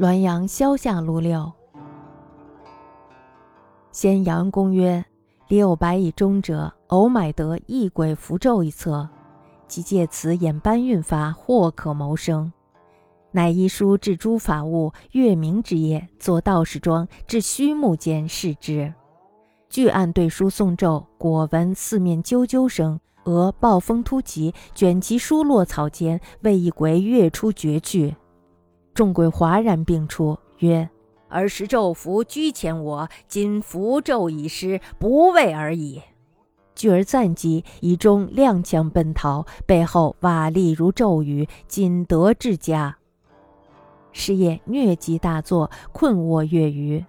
滦阳萧下路六。先阳公曰：“李有白以中者，偶买得异鬼符咒一册，即借此演搬运法，或可谋生。乃依书至诸法物，月明之夜，作道士装，至虚木间视之。据案对书诵咒，果闻四面啾啾声，俄暴风突起，卷其书落草间，为一鬼跃出绝去。”众鬼哗然并出，曰：“儿时咒符居前我，今符咒已失，不畏而已。”聚而暂击，以中踉跄奔逃，背后瓦砾如骤雨，仅得至家。是夜疟疾大作，困卧月余，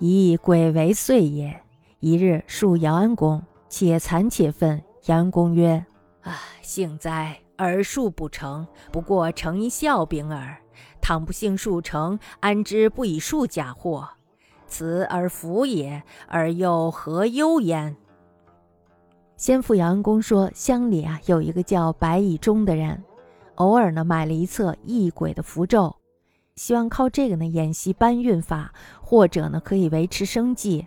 以鬼为祟也。一日数姚安公，且残且愤。姚安公曰：“啊，幸哉！耳术不成，不过成一笑柄耳。”倘不幸数成，安知不以数假货？此而福也，而又何忧焉？先父杨安公说，乡里啊有一个叫白以忠的人，偶尔呢买了一册异鬼的符咒，希望靠这个呢演习搬运法，或者呢可以维持生计。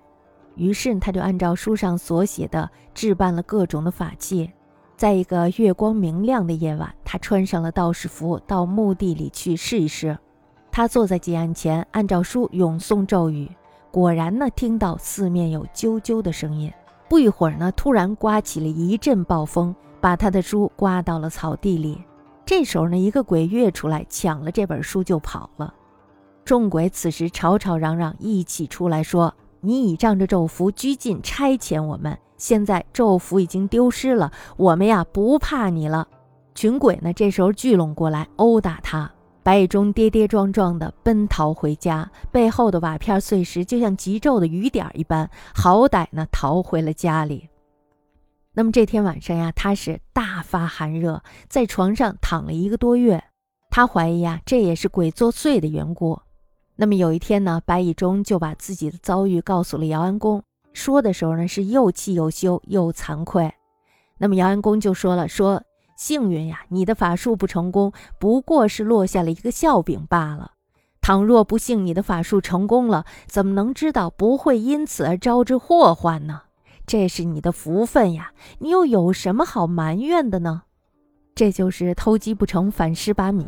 于是他就按照书上所写的置办了各种的法器。在一个月光明亮的夜晚，他穿上了道士服，到墓地里去试一试。他坐在祭案前，按照书咏诵咒语。果然呢，听到四面有啾啾的声音。不一会儿呢，突然刮起了一阵暴风，把他的书刮到了草地里。这时候呢，一个鬼跃出来，抢了这本书就跑了。众鬼此时吵吵嚷嚷，一起出来说：“你倚仗着咒符，拘禁差遣我们。”现在咒符已经丢失了，我们呀不怕你了。群鬼呢这时候聚拢过来殴打他，白羽中跌跌撞撞的奔逃回家，背后的瓦片碎石就像急骤的雨点一般，好歹呢逃回了家里。那么这天晚上呀，他是大发寒热，在床上躺了一个多月。他怀疑呀这也是鬼作祟的缘故。那么有一天呢，白羽中就把自己的遭遇告诉了姚安公。说的时候呢，是又气又羞又惭愧。那么姚安公就说了：“说幸运呀，你的法术不成功，不过是落下了一个笑柄罢了。倘若不幸你的法术成功了，怎么能知道不会因此而招致祸患呢？这是你的福分呀，你又有什么好埋怨的呢？这就是偷鸡不成反蚀把米。”